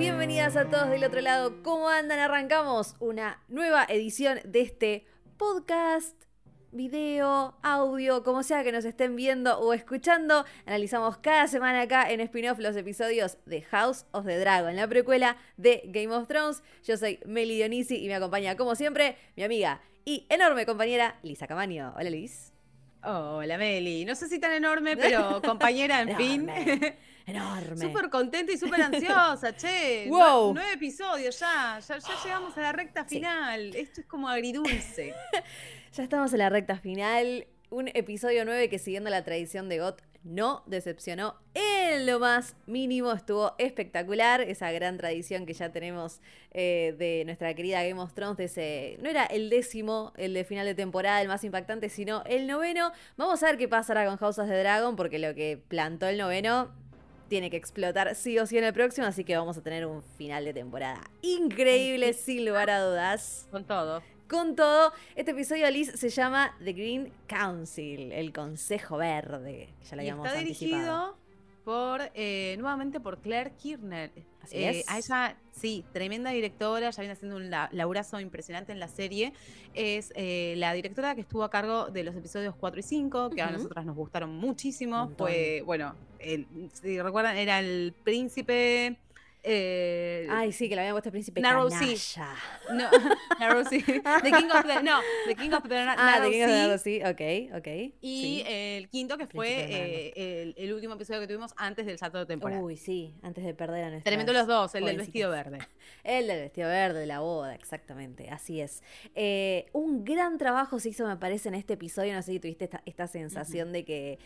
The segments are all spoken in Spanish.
bienvenidas a todos del otro lado. ¿Cómo andan? Arrancamos una nueva edición de este podcast, video, audio, como sea que nos estén viendo o escuchando. Analizamos cada semana acá en spin-off los episodios de House of the Dragon, la precuela de Game of Thrones. Yo soy Meli Dionisi y me acompaña, como siempre, mi amiga y enorme compañera Lisa Camaño. Hola, Liz. Hola, Meli. No sé si tan enorme, pero compañera, en fin. Enorme. Súper contenta y súper ansiosa, che. Wow. Nueve episodios ya. ya. Ya llegamos a la recta final. Esto es como agridulce. Ya estamos en la recta final. Un episodio 9 que siguiendo la tradición de GOT no decepcionó en lo más mínimo. Estuvo espectacular. Esa gran tradición que ya tenemos eh, de nuestra querida Game of Thrones. De ese, no era el décimo, el de final de temporada, el más impactante, sino el noveno. Vamos a ver qué pasará con House of the Dragon, porque lo que plantó el noveno tiene que explotar sí o sí en el próximo, así que vamos a tener un final de temporada increíble, sin lugar a dudas. Con todo. Con todo, este episodio, Liz, se llama The Green Council, el Consejo Verde. Ya lo Y habíamos está anticipado. Por, eh, nuevamente por Claire Kirchner. Así Eh, es. A ella, sí, tremenda directora, ya viene haciendo un la- laburazo impresionante en la serie. Es eh, la directora que estuvo a cargo de los episodios 4 y 5, que a nosotras nos gustaron muchísimo. Fue, bueno, el- si recuerdan, era el príncipe. Eh, Ay, sí, que le habían puesto príncipe Narrow canalla. Sea. no, Narrow Sea. The King of the, no, The King of the Na- Ah, Narrow de King of the. Narrow Sea, ok, ok. Y sí. el quinto, que fue eh, el, el último episodio que tuvimos antes del salto de temporada. Uy, sí, antes de perder a nuestra. Tremendo los dos, el del vestido verde. El del vestido verde, de la boda, exactamente, así es. Eh, un gran trabajo se hizo, me parece, en este episodio. No sé si tuviste esta, esta sensación de que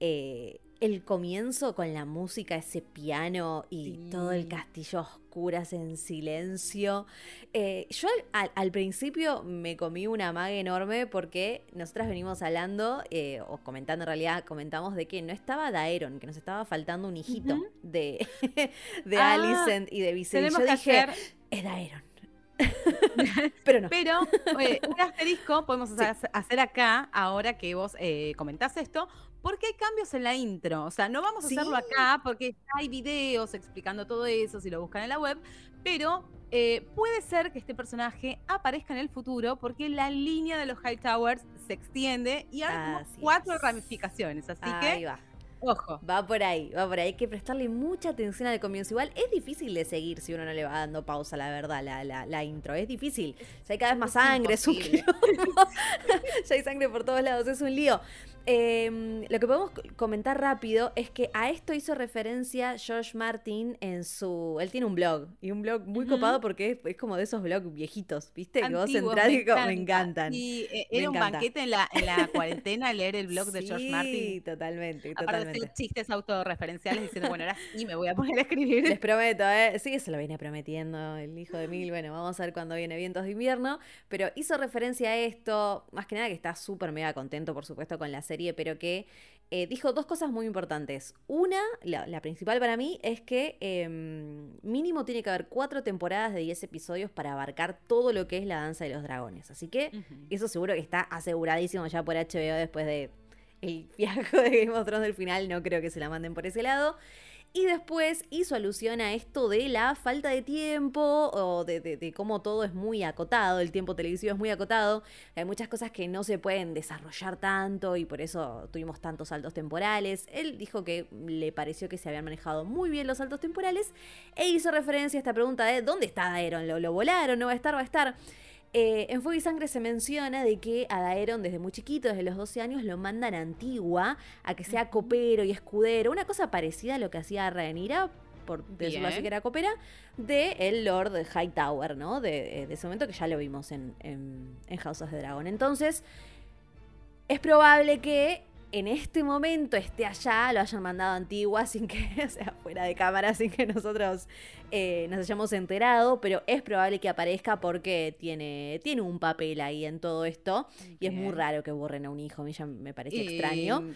eh, el comienzo con la música, ese piano y Sí. todo el castillo a oscuras en silencio. Eh, yo al, principio me comí una maga enorme porque nosotras venimos hablando, eh, o comentando en realidad, comentamos de que no estaba Daeron, que nos estaba faltando un hijito de, de Ah, Alicent y de. Tenemos Yo que dije, hacer, es Daeron. Pero no. pero oye, un asterisco podemos hacer- hacer acá, ahora que vos eh, comentás esto, porque hay cambios en la intro. O sea, no vamos a Sí. hacerlo acá porque hay videos explicando todo eso, si lo buscan en la web, pero eh, puede ser que este personaje aparezca en el futuro porque la línea de los Hightowers se extiende y hay como cuatro es. ramificaciones. Así Ahí que, va. ojo. Va por ahí, va por ahí. Hay que prestarle mucha atención al comienzo. Igual es difícil de seguir si uno no le va dando pausa, la verdad, la, la, la intro. Es difícil. Ya hay cada vez más Es sangre, es un imposible. ya hay sangre por todos lados, es un lío. Eh, lo que podemos comentar rápido es que a esto hizo referencia George Martin en su. Él tiene un blog. Y un blog muy copado porque es, es como de esos blogs viejitos, ¿viste? que vos Antiguos, entrás y me como, me encanta. encantan. Y eh, era un banquete en la, en la cuarentena leer el blog de George Sí, Martin. totalmente, Aparte de totalmente. hacer chistes autorreferenciales diciendo, bueno, ahora sí me voy a poner a escribir. Les prometo, ¿eh? Sí, se lo viene prometiendo el hijo de Mil. Bueno, vamos a ver cuando viene Vientos de Invierno. Pero hizo referencia a esto, más que nada que está súper mega contento, por supuesto, con la serie, pero que eh, dijo dos cosas muy importantes. Una, la, la principal para mí, es que eh, mínimo tiene que haber cuatro temporadas de 10 episodios para abarcar todo lo que es la danza de los dragones. Así que eso seguro que está aseguradísimo ya por HBO después de el fiasco de Game of Thrones del final. No creo que se la manden por ese lado. Y después hizo alusión a esto de la falta de tiempo o de, cómo todo es muy acotado, el tiempo televisivo es muy acotado. Hay muchas cosas que no se pueden desarrollar tanto y por eso tuvimos tantos saltos temporales. Él dijo que le pareció que se habían manejado muy bien los saltos temporales e hizo referencia a esta pregunta de ¿dónde está Daeron? ¿Lo, lo volaron? ¿No va a estar? ¿Va a estar? Eh, en Fuego y Sangre se menciona de que a Daeron desde muy chiquito, desde los 12 años, lo mandan a Antigua a que sea copero y escudero, una cosa parecida a lo que hacía Rhaenyra, por decirlo así que era copera, de el Lord Hightower, ¿no? De, de ese momento que ya lo vimos en, en, en House of the Dragon. Entonces, es probable que en este momento esté allá, lo hayan mandado a Antigua sin que, o sea, fuera de cámara, sin que nosotros eh, nos hayamos enterado, pero es probable que aparezca porque tiene, tiene un papel ahí en todo esto y es muy raro que borren a un hijo, a mí ya me parece Y- extraño.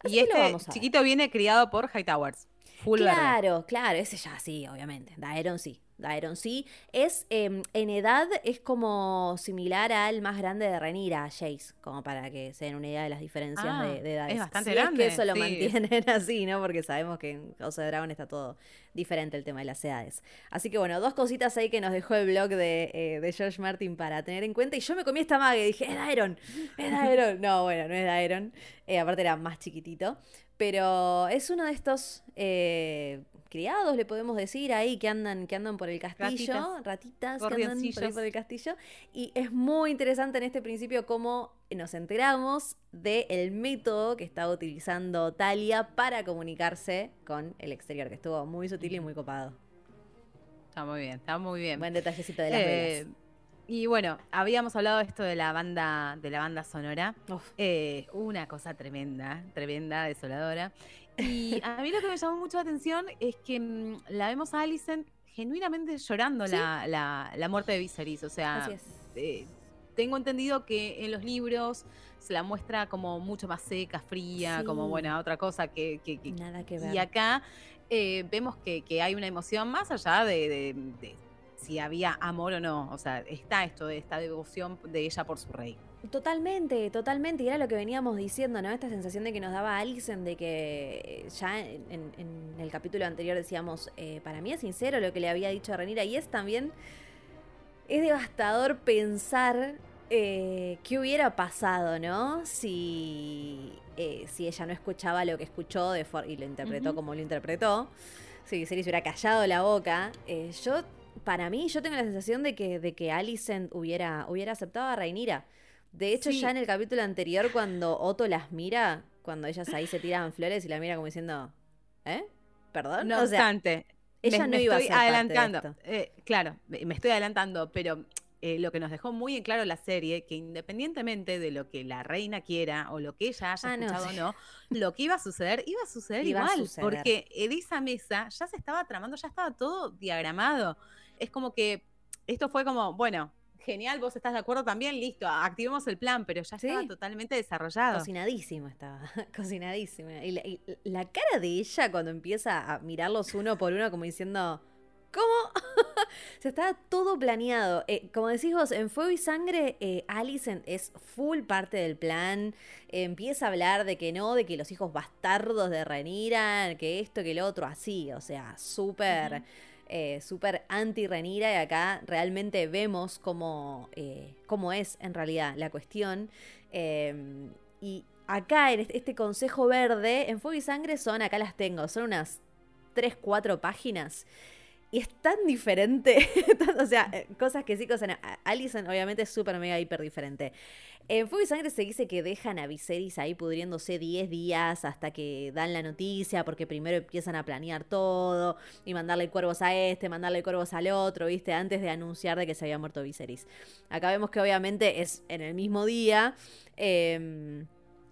Así Y este vamos chiquito viene criado por Hightowers. Full verde. Claro, claro, ese ya sí, obviamente. Daeron sí. Daeron sí. Es, em, en edad es como similar al más grande de Renira, a Jace, como para que se den una idea de las diferencias Ah, de, de edades. es bastante Si grande, Es que eso lo sí. mantienen así, ¿no? Porque sabemos que en House of Dragon está todo diferente el tema de las edades. Así que bueno, dos cositas ahí que nos dejó el blog de, eh, de George Martin para tener en cuenta. Y yo me comí esta maga y dije, es Daeron, es Daeron. No, bueno, no es Daeron. Eh, aparte era más chiquitito. Pero es uno de estos eh, criados, le podemos decir, ahí que andan, que andan por el castillo, Ratitas. ratitas, que andan por, ahí Gorrioncillos. por el castillo. Y es muy interesante en este principio cómo nos enteramos del método que estaba utilizando Talia para comunicarse con el exterior, que estuvo muy sutil y muy copado. Está muy bien, está muy bien. Buen detallecito de las Eh, velas. Y bueno, habíamos hablado de esto de la banda, de la banda sonora. Eh, una cosa tremenda, tremenda, desoladora. Y a mí lo que me llamó mucho la atención es que mm, la vemos a Alicent genuinamente llorando Sí. la, la- la muerte de Viserys. O sea, eh, tengo entendido que en los libros se la muestra como mucho más seca, fría, como Sí. buena otra cosa que, que- que- Nada que ver. y acá eh, vemos que, que hay una emoción más allá de, de- de si había amor o no. O sea, está esto de esta devoción de ella por su rey. Totalmente, totalmente. Y era lo que veníamos diciendo, ¿no? Esta sensación de que nos daba Alison de que eh, ya en, el capítulo anterior decíamos, eh, para mí es sincero lo que le había dicho a Renira. Y es también, es devastador pensar eh, qué hubiera pasado, ¿no? Si, eh, si ella no escuchaba lo que escuchó de y lo interpretó como lo interpretó. Si Viserys hubiera callado la boca. yo, para mí, yo tengo la sensación de que, de que Alicent hubiera, hubiera aceptado a Rhaenyra. De hecho, Sí. ya en el capítulo anterior, cuando Otto las mira, cuando ellas ahí se tiraban flores y la mira como diciendo, ¿eh? ¿Perdón? No o sea, obstante, ella me, no me iba a ser parte de adelantando. esto. Eh, claro, me estoy adelantando, pero eh, lo que nos dejó muy en claro la serie, que independientemente de lo que la reina quiera o lo que ella haya Ah, escuchado o no, lo que iba a suceder, iba a suceder Iba a igual. suceder. Porque en esa mesa ya se estaba tramando, ya estaba todo diagramado. Es como que esto fue como, bueno, genial, vos estás de acuerdo también, listo, activemos el plan, pero ya estaba Sí. totalmente desarrollado. Cocinadísimo estaba, cocinadísimo. Y la, y la cara de ella cuando empieza a mirarlos uno por uno como diciendo, ¿cómo? Se estaba todo planeado. Eh, como decís vos, en Fuego y Sangre, eh, Alicent es full parte del plan. Eh, empieza a hablar de que no, de que los hijos bastardos de Renira, que esto, que lo otro, así. O sea, súper... eh, súper anti-Renira y acá realmente vemos cómo, eh, cómo es en realidad la cuestión. Eh, y acá en este, este consejo verde, en Fuego y Sangre son, acá las tengo, son unas 3, 4 páginas. Y es tan diferente, o sea, eh, cosas que sí, cosas no. A- Alison obviamente es súper mega hiper diferente. En Fuego y Sangre se dice que dejan a Viserys ahí pudriéndose 10 días hasta que dan la noticia, porque primero empiezan a planear todo y mandarle cuervos a este, mandarle cuervos al otro, ¿viste? Antes de anunciar de que se había muerto Viserys. Acá vemos que obviamente es en el mismo día. em,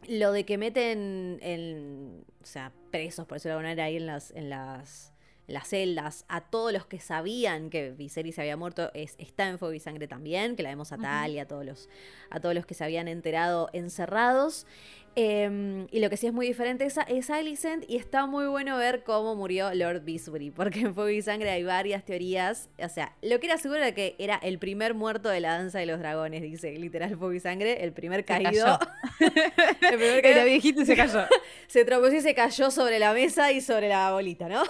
lo de que meten en, o sea, presos, por decirlo de alguna ahí en las, en las, las celdas, a todos los que sabían que Viserys se había muerto, es, está en Fuego y Sangre también, que la vemos a Ujú. Talia, a todos los, a todos los que se habían enterado encerrados. Em, y lo que sí es muy diferente es, es Alicent y está muy bueno ver cómo murió Lord Beesbury, porque en Fuego y Sangre hay varias teorías. O sea, lo que era seguro era que era el primer muerto de la danza de los dragones, dice literal Fuego y Sangre, el primer caído. el primer Era caído viejito y se cayó. se tropezó y se cayó sobre la mesa y sobre la bolita, ¿no?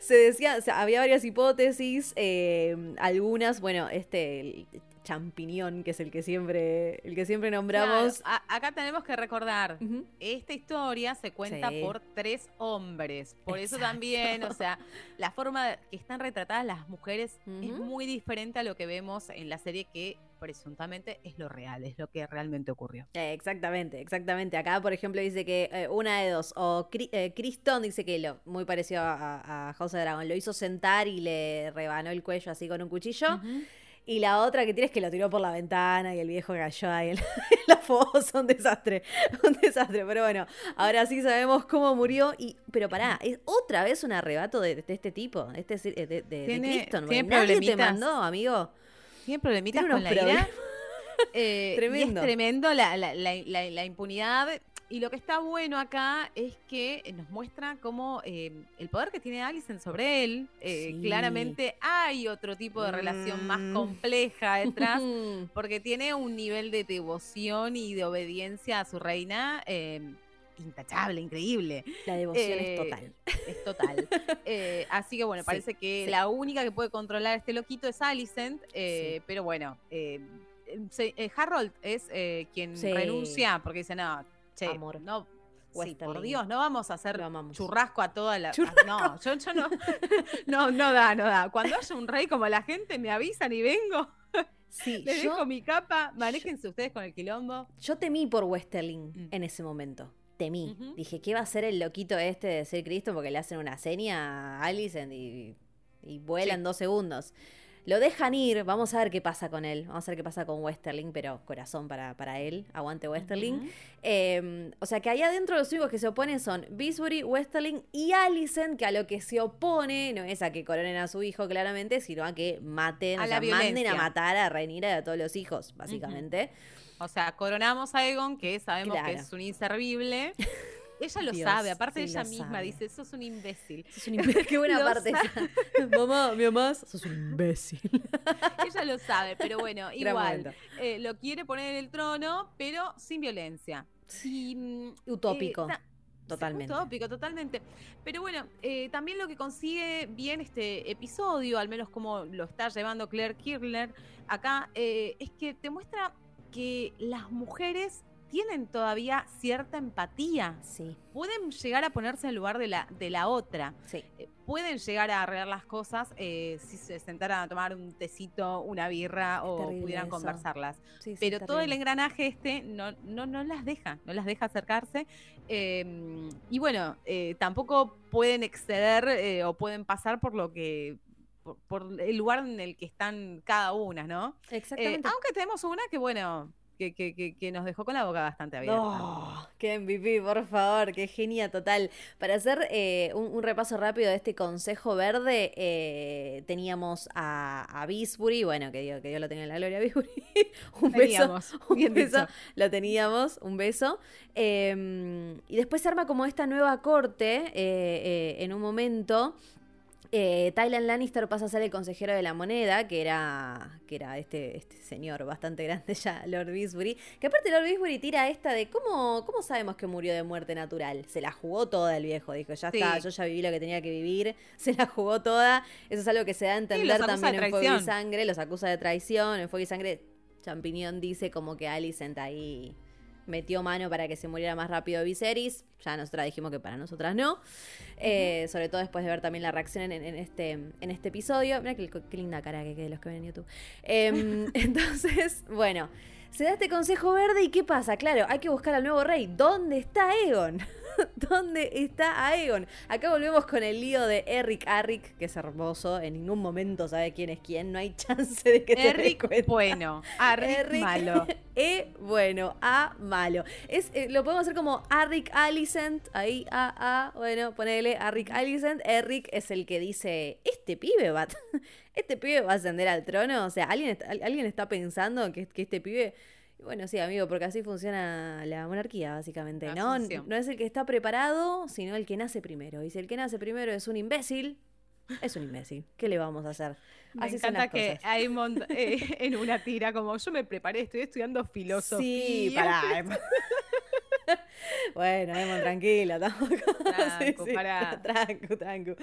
se decía, o sea, había varias hipótesis, eh, algunas, bueno, este champiñón, que es el que siempre, el que siempre nombramos. Claro, acá tenemos que recordar, esta historia se cuenta Sí. por tres hombres. Por eso también, o sea, la forma que están retratadas las mujeres es muy diferente a lo que vemos en la serie que presuntamente es lo real, es lo que realmente ocurrió. Exactamente, exactamente. Acá, por ejemplo, dice que eh, una de dos, o Cri- eh, Criston dice que lo, muy parecido a, a House of Dragon, lo hizo sentar y le rebanó el cuello así con un cuchillo. Y la otra que tiene es que lo tiró por la ventana y el viejo cayó ahí en, en la fosa. Un desastre. Un desastre. Pero bueno, ahora sí sabemos cómo murió. Y, pero pará, es otra vez un arrebato de, de este tipo, de, este, de, de, de Tiene- Criston. tiene Nadie te mandó, amigo. Tienen problemitas Tiene con la ira. Eh, y Tremendo. es tremendo la- la- la- la impunidad. Y lo que está bueno acá es que nos muestra cómo eh, el poder que tiene Alicent sobre él, eh, Sí. claramente hay otro tipo de relación más Mm. compleja detrás, porque tiene un nivel de devoción y de obediencia a su reina eh, intachable, increíble. La devoción Eh, es total. Es total. Eh, así que bueno, Sí, parece que sí. la única que puede controlar a este loquito es Alicent, eh, pero bueno, eh, se- eh, Harold es eh, quien renuncia porque dice, no, che, Amor. no, sí, por. Dios, no vamos a hacer churrasco a toda la... A- no, yo, yo no, no, no da, no da. Cuando haya un rey como la gente, me avisan y vengo, Sí, le yo, dejo mi capa, manéjense ustedes con el quilombo. yo temí por Westerling Mm. en ese momento. Temí. Dije, ¿qué va a hacer el loquito este de ser Cristo? Porque le hacen una seña a Alicent y, y vuelan Sí. dos segundos. Lo dejan ir, vamos a ver qué pasa con él. Vamos a ver qué pasa con Westerling, pero corazón para, para él. Aguante Westerling. Eh, o sea que ahí adentro los únicos que se oponen son Bisbury, Westerling y Alicent, que a lo que se opone no es a que coronen a su hijo claramente, sino a que maten, A o la sea, manden a matar a Rhaenyra y a todos los hijos, básicamente. O sea, coronamos a Egon, que sabemos Claro. que es un inservible. Ella lo Dios, sabe, aparte sí ella misma sabe. dice, sos un imbécil. Sos un imbécil. Qué buena parte. esa. Mamá, mi mamá, sos un imbécil. ella lo sabe, pero bueno, igual. eh, lo quiere poner en el trono, pero sin violencia. Y, mm, Utópico. eh, ta- Totalmente. Utópico, totalmente. Pero bueno, eh, también lo que consigue bien este episodio, al menos como lo está llevando Claire Kirchner acá, es que te muestra que las mujeres tienen todavía cierta empatía. Sí, Pueden llegar a ponerse en lugar de la, de la otra. sí. Eh, pueden llegar a arreglar las cosas eh, si se sentaran a tomar un tecito, una birra o pudieran eso. conversarlas. sí, sí, Pero todo el engranaje este no, no, no las deja, no las deja acercarse. eh, y bueno, eh, tampoco pueden exceder o pueden pasar por lo que. Por, por el lugar en el que están cada una, ¿no? Exactamente. aunque tenemos una que, bueno, que, que- que- nos dejó con la boca bastante abierta. Oh, qué MVP, por favor, qué genia total. Para hacer eh, un, un repaso rápido de este consejo verde, eh, teníamos a, a Bisbury, bueno, que Dios, que Dios lo tenga en la gloria, Bisbury. un beso, un bien beso, dicho. lo teníamos, un beso. Eh, y después se arma como esta nueva corte eh, en un momento. Eh, Tylan Lannister pasa a ser el consejero de la moneda, que era, que era este, este señor bastante grande ya, Lord Bisbury. Que aparte Lord Bisbury tira esta de cómo, cómo sabemos que murió de muerte natural. Se la jugó toda el viejo, dijo, ya Sí. está, yo ya viví lo que tenía que vivir, se la jugó toda. Eso es algo que se da a entender también en Fuego y. Sangre, los acusa de traición, en Fuego y Sangre Champiñón dice como que Alicent ahí metió mano para que se muriera más rápido Viserys. Ya nosotras dijimos que para nosotras no. Eh, sobre todo después de ver también la reacción en, en este, en este episodio. Mira qué, qué linda cara que quede los que ven en YouTube. Em, entonces, bueno, se da este consejo verde y ¿qué pasa? Claro, hay que buscar al nuevo rey. ¿Dónde está Egon? ¿Dónde está Aegon? Acá volvemos con el lío de Eric Arrick, que es hermoso. En ningún momento sabe quién es quién. No hay chance de que te des Eric, cuenta. bueno. Arric, Eric, malo. E bueno, A malo. Es, eh, lo podemos hacer como Arrick Alicent. Ahí, A, A. Bueno, ponele Arrick Alicent. Eric es el que dice: Este pibe va. Este pibe va a ascender al trono. O sea, ¿alguien está, alguien está pensando que, que este pibe. Bueno, sí, amigo, porque así funciona la monarquía, básicamente. La ¿no? No es el que está preparado, sino el que nace primero. Y si el que nace primero es un imbécil, es un imbécil. ¿Qué le vamos a hacer? Me Así encanta que cosas. Aemond eh, en una tira como yo me preparé, estoy estudiando filosofía. Sí, pará. Bueno, Emma, tranquila, tampoco. Tranco. Tranco, tranco.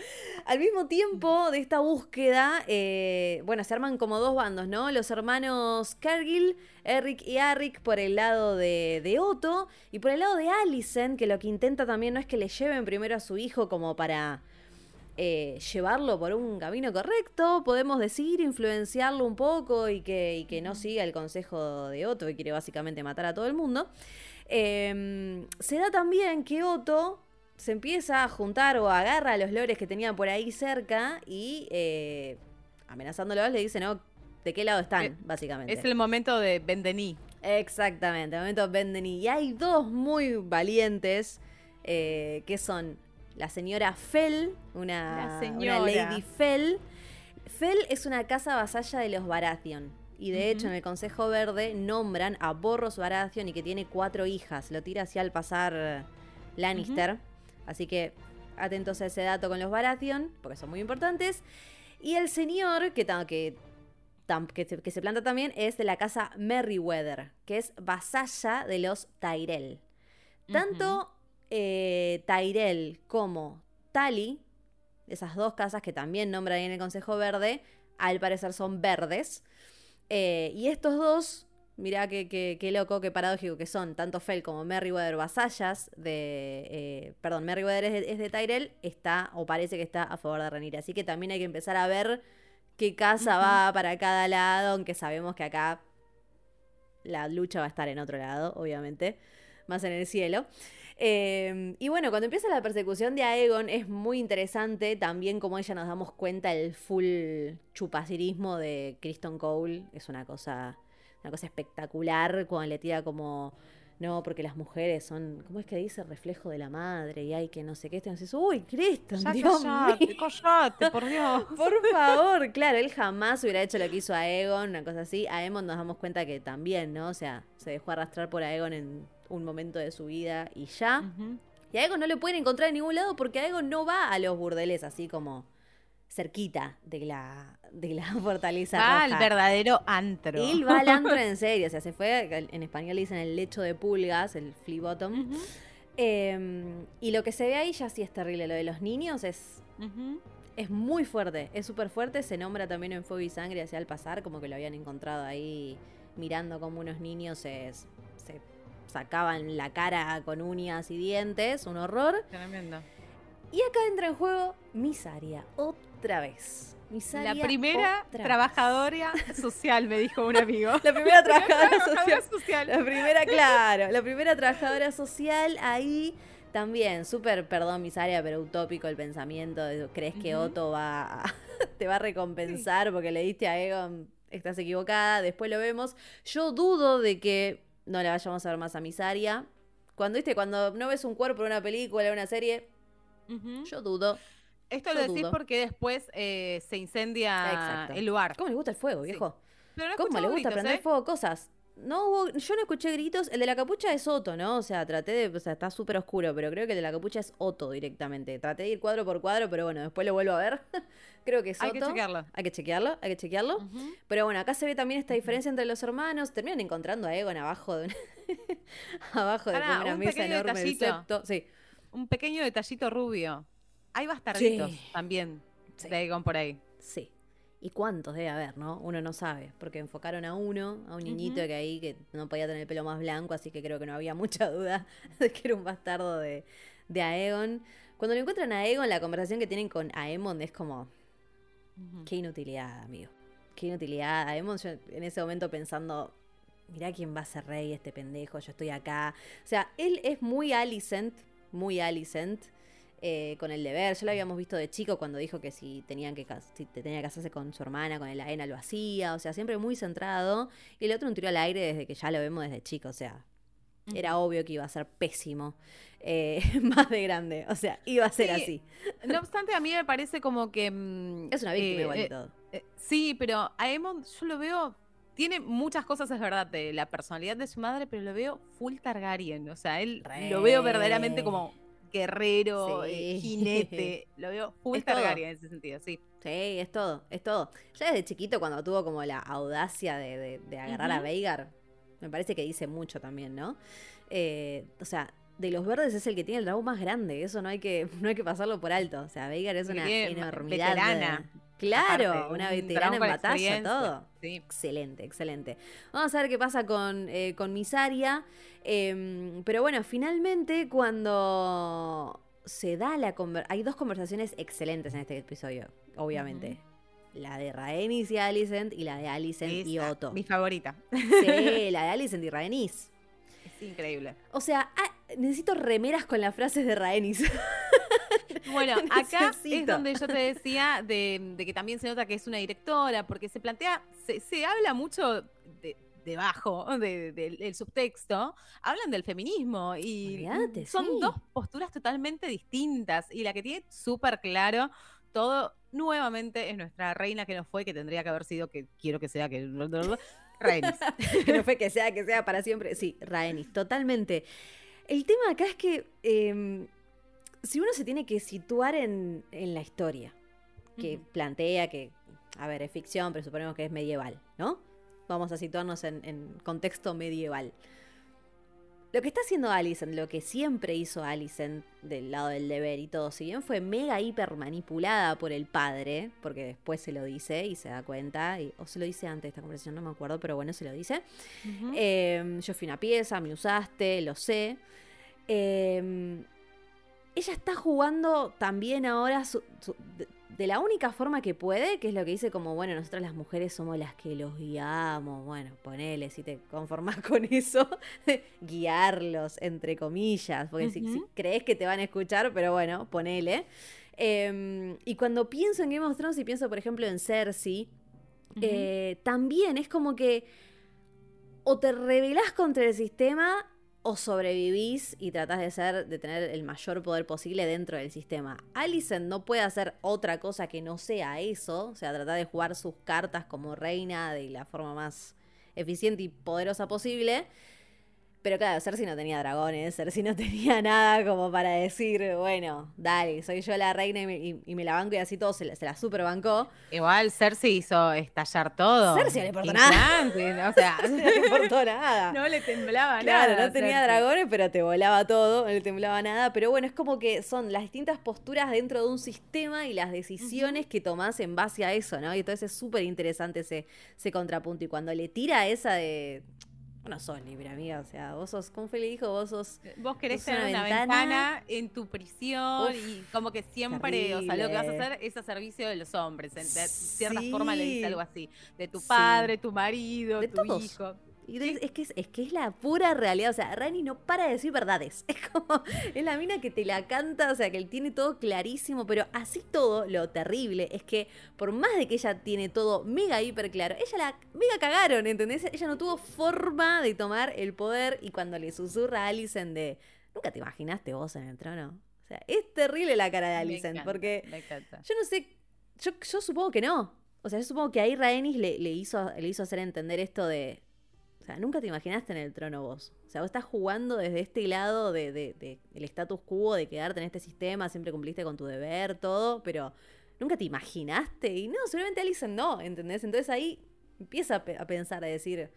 Al mismo tiempo de esta búsqueda, eh, bueno, se arman como dos bandos, ¿no? Los hermanos Cargill, Eric y Arrick por el lado de, de Otto y por el lado de Alicent, que lo que intenta también no es que le lleven primero a su hijo como para eh, llevarlo por un camino correcto, podemos decir, influenciarlo un poco y que, y que no siga el consejo de Otto, que quiere básicamente matar a todo el mundo. Eh, se da también que Otto se empieza a juntar o agarra a los lores que tenía por ahí cerca y eh, amenazándolos le dice, ¿no? ¿De qué lado están, Eh, básicamente? Es el momento de Bendení. Exactamente, el momento Bendeny. Y hay dos muy valientes eh, que son la señora Fell, una, La una señora. Lady Fell. Fell es una casa vasalla de los Baratheon. y de hecho en el Consejo Verde nombran a Borros Baratheon y que tiene cuatro hijas. Lo tira así al pasar eh, Lannister. Así que atentos a ese dato con los Baratheon, porque son muy importantes. Y el señor que, que, que, se, que se planta también es de la casa Merryweather, que es vasalla de los Tyrell. Tanto eh, Tyrell como Tali, esas dos casas que también nombran ahí en el Consejo Verde, al parecer son verdes. Eh, y estos dos, mirá qué, qué- qué loco, qué paradójico que son, tanto Fel como Merryweather vasallas de... eh, perdón, Merryweather es de, es de Tyrell, está, o parece que está a favor de Rhaenyra. Así que también hay que empezar a ver qué casa va para cada lado, aunque sabemos que acá la lucha va a estar en otro lado, obviamente, más en el cielo. Eh, y bueno, cuando empieza la persecución de Aegon es muy interesante también como ella nos damos cuenta el full chupacirismo de Kristen Cole. Es una cosa, una cosa espectacular cuando le tira como, no, porque las mujeres son, ¿cómo es que dice? Reflejo de la madre y hay que no sé qué. Este dices, uy, Kristen, Ya Dios callate, mío. callate, por Dios. Por favor, claro, él jamás hubiera hecho lo que hizo Aegon, una cosa así. Aemon nos damos cuenta que también, ¿no? O sea, se dejó arrastrar por Aegon en un momento de su vida y ya. Y a Aegon no lo pueden encontrar en ningún lado porque Aegon no va a los burdeles así como cerquita de la, de la fortaleza Va al verdadero antro. Él va al antro en serio, o sea, se fue, en español le dicen el lecho de pulgas, el flea bottom. Eh, y lo que se ve ahí ya sí es terrible, lo de los niños es es muy fuerte, es súper fuerte. Se nombra también en Fuego y Sangre hacia el pasar, como que lo habían encontrado ahí mirando como unos niños se sacaban la cara con uñas y dientes, un horror. Tremendo. Y acá entra en juego Misaria, otra vez. Misaria La primera vez. trabajadora social, me dijo un amigo. La primera trabajadora social. social. La primera, claro, la primera trabajadora social ahí también, súper, perdón, Misaria, pero utópico el pensamiento. de, ¿Crees que. Otto va a- te va a recompensar porque le diste a Egon? Estás equivocada, después lo vemos. Yo dudo de que no la vayamos a ver más a Misaria. Cuando, viste, cuando no ves un cuerpo en una película, en una serie, yo dudo. Esto yo lo decís dudo. porque después eh, se incendia Exacto. el lugar. ¿Cómo le gusta el fuego, Sí. viejo? Pero no ¿Cómo le gusta gritos, prender ¿eh? fuego cosas? No hubo, yo no escuché gritos. El de la capucha es Otto, ¿no? O sea, traté de. O sea, está súper oscuro, pero creo que el de la capucha es Otto directamente. Traté de ir cuadro por cuadro, pero bueno, después lo vuelvo a ver. creo que es Hay que chequearlo. Hay que chequearlo, hay que chequearlo. Pero bueno, acá se ve también esta diferencia entre los hermanos. Terminan encontrando a Egon abajo de una, abajo de una un mesa enorme del detallito. septo. Sí. Un pequeño detallito rubio. Hay bastarditos Sí. también Sí. de Egon por ahí. Sí. ¿Y cuántos debe haber, no? Uno no sabe, porque enfocaron a uno, a un niñito que ahí que no podía tener el pelo más blanco, así que creo que no había mucha duda de que era un bastardo de, de Aegon. Cuando lo encuentran a Aegon, la conversación que tienen con Aemon es como, qué inutilidad, amigo. Qué inutilidad. Aemon yo en ese momento pensando, mirá quién va a ser rey este pendejo, yo estoy acá. O sea, él es muy Alicent, muy Alicent. Eh, con el deber, ya lo habíamos visto de chico cuando dijo que si tenían que si te tenía que casarse con su hermana, con el AENA lo hacía, o sea, siempre muy centrado. Y el otro un tiro al aire desde que ya lo vemos desde chico, o sea, era obvio que iba a ser pésimo, eh, más de grande, o sea, iba a ser Sí, así. No obstante, a mí me parece como que. mm, Es una víctima eh, igual de eh, todo. sí, pero a Aemon yo lo veo. Tiene muchas cosas, es verdad, de la personalidad de su madre, pero lo veo full Targaryen. O sea, él lo veo verdaderamente como guerrero, Sí. eh, jinete. Lo veo full Es todo. Targaryen en ese sentido, sí. Sí, es todo, es todo. Ya desde chiquito, cuando tuvo como la audacia de, de- de agarrar a. Veigar, me parece que dice mucho también, ¿no? Eh, o sea, de los verdes es el que tiene el dragón más grande, eso no hay que, no hay que pasarlo por alto. O sea, Veigar es una enormidad. veterana, Claro, Aparte, una un veterana en batalla, todo. Sí. Excelente, excelente. Vamos a ver qué pasa con, eh, con Misaria. Em, pero bueno, finalmente cuando se da la conversación... Hay dos conversaciones excelentes en este episodio, obviamente. La de Rhaenys y Alicent y la de Alicent y Otto. Mi favorita. Sí, la de Alicent y Rhaenys. Es increíble. O sea, ah, necesito remeras con las frases de Rhaenys. Bueno, acá es donde yo te decía de, de que también se nota que es una directora, porque se plantea, se, se habla mucho de, debajo de- del del subtexto, hablan del feminismo y Olvídate, son sí. dos posturas totalmente distintas y la que tiene súper claro todo. Nuevamente es nuestra reina que no fue, que tendría que haber sido, que quiero que sea, que... Rhaenys. que no fue que sea, que sea para siempre. Sí, Rhaenys, totalmente. El tema acá es que em, si uno se tiene que situar en, en la historia, que plantea que, a ver, es ficción, pero suponemos que es medieval, ¿no? Vamos a situarnos en, en contexto medieval. Lo que está haciendo Alicent, lo que siempre hizo Alicent del lado del deber y todo, si bien fue mega hiper manipulada por el padre, porque después se lo dice y se da cuenta, y- o se lo dice antes de esta conversación, no me acuerdo, pero bueno, se lo dice. Eh, yo fui una pieza, me usaste, lo sé. Eh, ella está jugando también ahora su- su- de, de la única forma que puede, que es lo que dice como, bueno, nosotras las mujeres somos las que los guiamos, bueno, ponele, si te conformás con eso, guiarlos, entre comillas, porque si, crees que te van a escuchar, pero bueno, ponele. Eh, y cuando pienso en Game of Thrones y pienso, por ejemplo, en Cersei, eh, también es como que o te rebelás contra el sistema o sobrevivís y tratás de ser, de tener el mayor poder posible dentro del sistema. Alicent no puede hacer otra cosa que no sea eso, o sea, tratar de jugar sus cartas como reina de la forma más eficiente y poderosa posible. Pero claro, Cersei no tenía dragones, Cersei no tenía nada como para decir, bueno, dale, soy yo la reina y me, y- y me la banco y así todo se la, se la super bancó. Igual Cersei hizo estallar todo. Cersei no le importó nada. O sea, No le importó nada. no le temblaba Claro, nada. no tenía Cersei. dragones, pero te volaba todo, no le temblaba nada. Pero bueno, es como que son las distintas posturas dentro de un sistema y las decisiones que tomás en base a eso, ¿no? Y entonces es súper interesante ese, ese contrapunto. Y cuando le tira esa de. Bueno, sos libre, amiga. O sea, vos sos, ¿cómo fue le dijo? Vos sos. Vos querés tener una ventana. ventana, en tu prisión Uf, y como que siempre, o sea, lo que vas a hacer es a servicio de los hombres. En cierta forma le dice algo así. De tu Sí. padre, tu marido, De tu todos. hijo. Y es, que es, es que es la pura realidad. O sea, Rani no para de decir verdades. Es como. Es la mina que te la canta. O sea, que él tiene todo clarísimo. Pero así todo, lo terrible es que por más de que ella tiene todo mega hiper claro, ella la mega cagaron, ¿entendés? Ella no tuvo forma de tomar el poder. Y cuando le susurra a Alicent de. Nunca te imaginaste vos en el trono. O sea, es terrible la cara de Alicent. encanta, Porque yo no sé, yo, yo supongo que no. O sea, yo supongo que ahí Rhaenys le, le hizo, le hizo hacer entender esto de... O sea, nunca te imaginaste en el trono vos. O sea, vos estás jugando desde este lado de, de- de status quo, de quedarte en este sistema, siempre cumpliste con tu deber, todo, pero nunca te imaginaste. Y no, seguramente Alicent no, ¿entendés? Entonces ahí empieza a, pe- a pensar, a decir,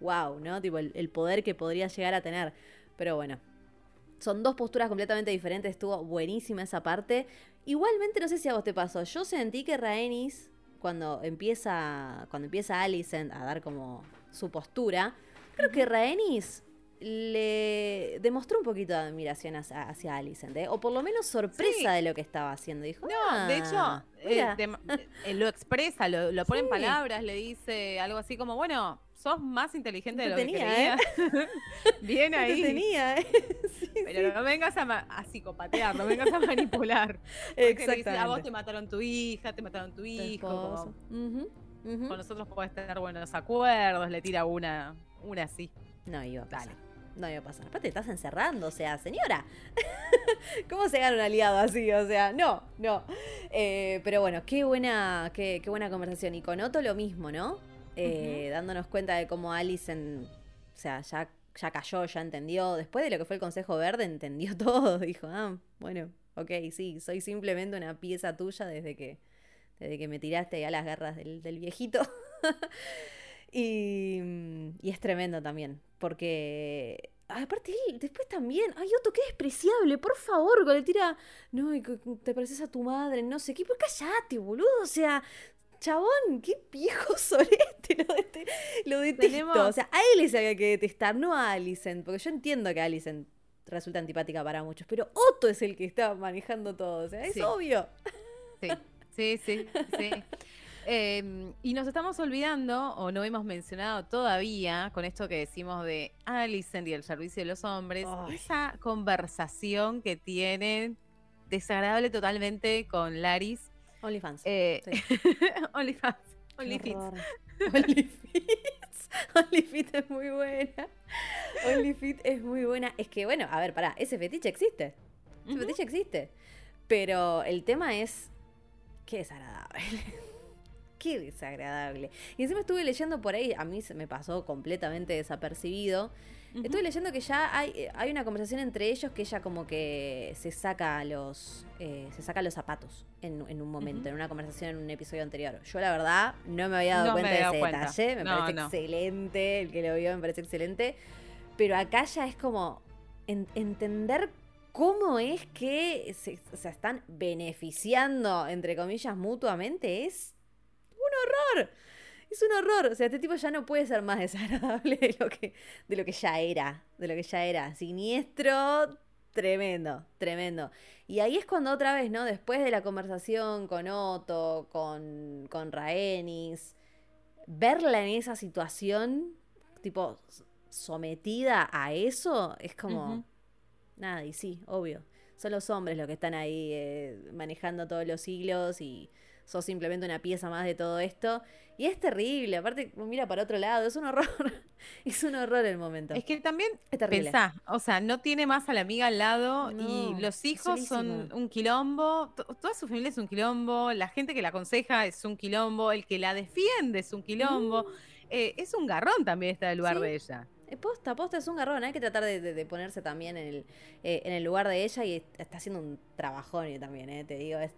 wow, ¿no? Tipo, el, el poder que podría llegar a tener. Pero bueno, son dos posturas completamente diferentes. Estuvo buenísima esa parte. Igualmente, no sé si a vos te pasó. Yo sentí que Rhaenys, cuando empieza, cuando empieza Alicent a dar como su postura, creo que Rhaenys le demostró un poquito de admiración hacia, hacia Alicent, ¿eh? o por lo menos sorpresa Sí. de lo que estaba haciendo. Dijo, No, de hecho, "Ah, eh, mira". de- eh, lo expresa, lo, lo pone en palabras, le dice algo así como, bueno, sos más inteligente de lo que Entretenía, creía. Bien No te ahí. tenía, ¿eh? Sí, Pero no vengas a, psicopatear, no vengas a manipular. Exactamente. a vos te mataron tu hija, te mataron tu hijo. con nosotros podés tener buenos acuerdos, le tira una, una así. No iba a pasar. Dale. No iba a pasar. Aparte, te estás encerrando, o sea, señora. ¿Cómo se gana un aliado así? O sea, no, no. Eh, pero bueno, qué buena, qué, qué buena conversación. Y con Otto lo mismo, ¿no? Eh, Dándonos cuenta de cómo Alicent, o sea, ya, ya cayó, ya entendió. Después de lo que fue el Consejo Verde, entendió todo. Dijo, ah, bueno, ok, sí, soy simplemente una pieza tuya desde que, desde que me tiraste a las garras del, del viejito. y, y es tremendo también, porque ay, aparte él después también, ay Otto, qué despreciable, por favor, cuando le tira, no, te pareces a tu madre, no sé qué, pues callate, boludo, o sea, chabón, qué viejo solete, lo, dete- lo detesto, Tenemos- o sea, a él se había que detestar, no a Alicent, porque yo entiendo que Alicent resulta antipática para muchos, pero Otto es el que está manejando todo, o sea, es Sí. obvio. Sí, sí, sí, sí. Eh, y nos estamos olvidando, o no hemos mencionado todavía, con esto que decimos de Alicent y el servicio de los hombres, Ay. esa conversación que tienen desagradable totalmente con Laris. OnlyFans. Eh, Sí. OnlyFans. OnlyFits. OnlyFits. OnlyFit es muy buena. OnlyFit es muy buena. Es que, bueno, a ver, pará, ese fetiche existe. Ese fetiche existe. Pero el tema es. qué desagradable. qué desagradable. Y encima estuve leyendo por ahí, a mí se me pasó completamente desapercibido. Estuve leyendo que ya hay, eh, hay una conversación entre ellos que ella como que se saca los eh, se saca los zapatos en, un momento, en una conversación en un episodio anterior. Yo la verdad no me había dado cuenta de ese detalle, me parece excelente, el que lo vio me parece excelente, pero acá ya es como entender cómo es que se, se están beneficiando, entre comillas, mutuamente, es un horror es un horror. O sea, este tipo ya no puede ser más desagradable de lo que, de lo que ya era. De lo que ya era. Siniestro, tremendo, tremendo. Y ahí es cuando otra vez, ¿no? Después de la conversación con Otto, con, con Raenis, verla en esa situación, tipo, sometida a eso, es como. Nada, y sí, obvio. Son los hombres los que están ahí eh, manejando todos los hilos y sos simplemente una pieza más de todo esto. Y es terrible, aparte mira para otro lado, es un horror, es un horror el momento. Es que también es pensá, o sea, no tiene más a la amiga al lado y los hijos son un quilombo, toda su familia es un quilombo, la gente que la aconseja es un quilombo, el que la defiende es un quilombo, mm. eh, es un garrón también estar el lugar de ella. Eh, posta, posta es un garrón. Hay que tratar de, ponerse también en el, eh, en el lugar de ella y está haciendo un trabajón también, eh, te digo. Es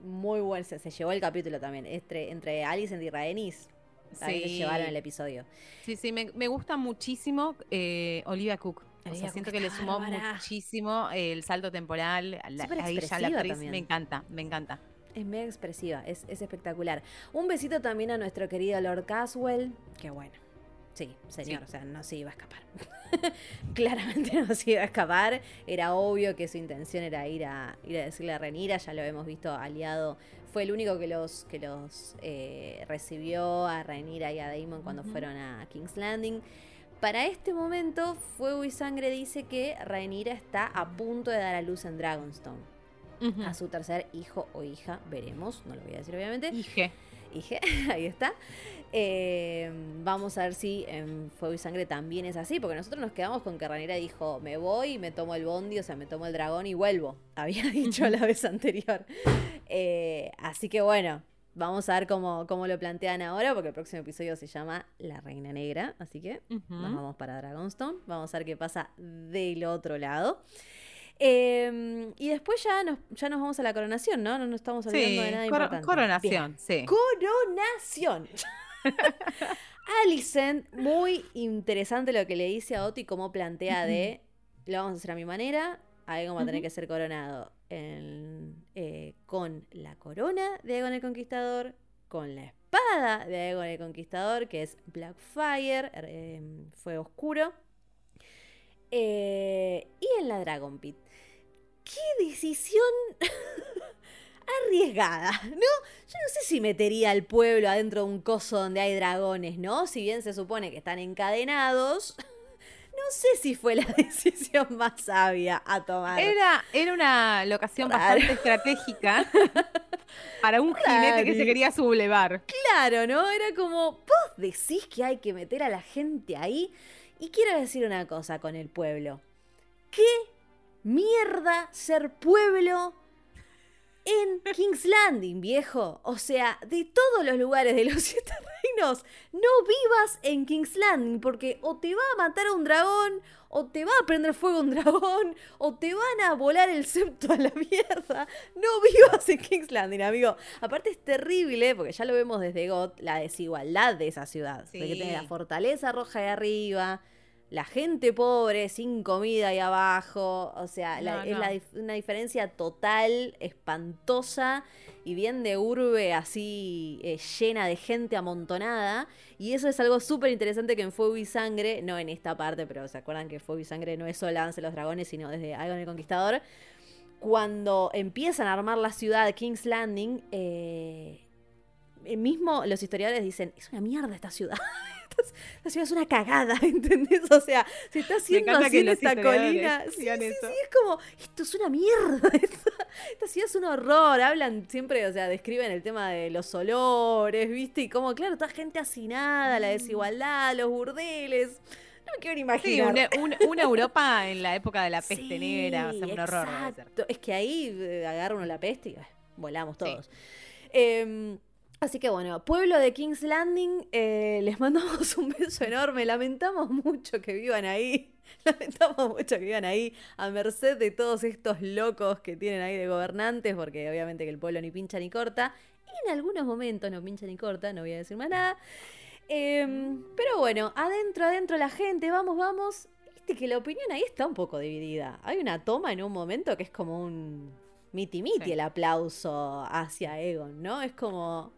muy bueno, se, llevó el capítulo también, entre, entre Alicent y Rhaenys. Sí. se llevaron el episodio. Sí, sí, me, gusta muchísimo eh, Olivia Cook. o sea, siento que le sumó muchísimo el salto temporal a, la, actriz. Me encanta, me encanta. Es mega expresiva, es, es espectacular. Un besito también a nuestro querido Lord Caswell, que bueno Sí, señor, o sea, no se iba a escapar. Claramente no se iba a escapar. Era obvio que su intención era ir a, ir a decirle a Renira, ya lo hemos visto aliado. Fue el único que los, que los eh, recibió a Renira y a Damon cuando fueron a King's Landing. Para este momento, Fuego y Sangre dice que Rhaenyra está a punto de dar a luz en Dragonstone. A su tercer hijo o hija, veremos, no lo voy a decir obviamente. Hije. Hije, ahí está. Eh, vamos a ver si en Fuego y Sangre también es así, porque nosotros nos quedamos con que Ranera dijo, me voy, me tomo el bondi, o sea, me tomo el dragón y vuelvo. Había dicho la vez anterior. Eh, así que bueno, vamos a ver cómo, cómo, lo plantean ahora, porque el próximo episodio se llama La Reina Negra, así que nos vamos para Dragonstone, vamos a ver qué pasa del otro lado. Em, y después ya nos, ya nos vamos a la coronación, ¿no? No nos estamos olvidando de nada importante. Coronación, sí. Coronación. Alicent, muy interesante lo que le dice a Otto y cómo plantea de lo vamos a hacer a mi manera, ahí va a tener que ser coronado eh, con la corona de Aegon el Conquistador, con la espada de Aegon el Conquistador, que es Blackfire, eh, fue oscuro, eh, y en la Dragon Pit. ¡Qué decisión! arriesgada, ¿no? Yo no sé si metería al pueblo adentro de un coso donde hay dragones, ¿no? Si bien se supone que están encadenados, no sé si fue la decisión más sabia a tomar. Era, era una locación bastante estratégica para un jinete que se quería sublevar. Claro, ¿no? Era como, vos decís que hay que meter a la gente ahí. Y quiero decir una cosa con el pueblo. ¿Qué mierda ser pueblo en King's Landing, viejo. O sea, de todos los lugares de los siete reinos, no vivas en King's Landing porque o te va a matar un dragón, o te va a prender fuego un dragón, o te van a volar el septo a la mierda. No vivas en King's Landing, amigo. Aparte es terrible, porque ya lo vemos desde God, la desigualdad de esa ciudad. De que tiene la fortaleza roja de arriba la gente pobre, sin comida ahí abajo. O sea, es una diferencia total, espantosa y bien de urbe así eh, llena de gente amontonada. Y eso es algo súper interesante que en Fuego y Sangre, no en esta parte, pero se acuerdan que Fuego y Sangre no es solo Lance los Dragones, sino desde Algo en el Conquistador. Cuando empiezan a armar la ciudad de King's Landing, eh, mismo los historiadores dicen, es una mierda esta ciudad. esta ciudad es una cagada, ¿entendés? O sea, se está haciendo así en esta colina. Sí, sí, sí, es como, esto es una mierda. Esta, ciudad es un horror. Hablan siempre, o sea, describen el tema de los olores, ¿viste? Y como, claro, toda gente hacinada, la mm. desigualdad, los burdeles. No me quiero imaginar. Sí, una, Europa en la época de la peste negra, o sea, un horror. Es que ahí eh, agarra uno la peste y volamos todos. Em, así que bueno, pueblo de King's Landing, eh, les mandamos un beso enorme. Lamentamos mucho que vivan ahí. Lamentamos mucho que vivan ahí a merced de todos estos locos que tienen ahí de gobernantes, porque obviamente que el pueblo ni pincha ni corta. Y en algunos momentos no pincha ni corta, no voy a decir más nada. Em, pero bueno, adentro, adentro la gente, vamos, vamos. Viste que la opinión ahí está un poco dividida. Hay una toma en un momento que es como un miti miti Sí. el aplauso hacia Egon, ¿no? Es como,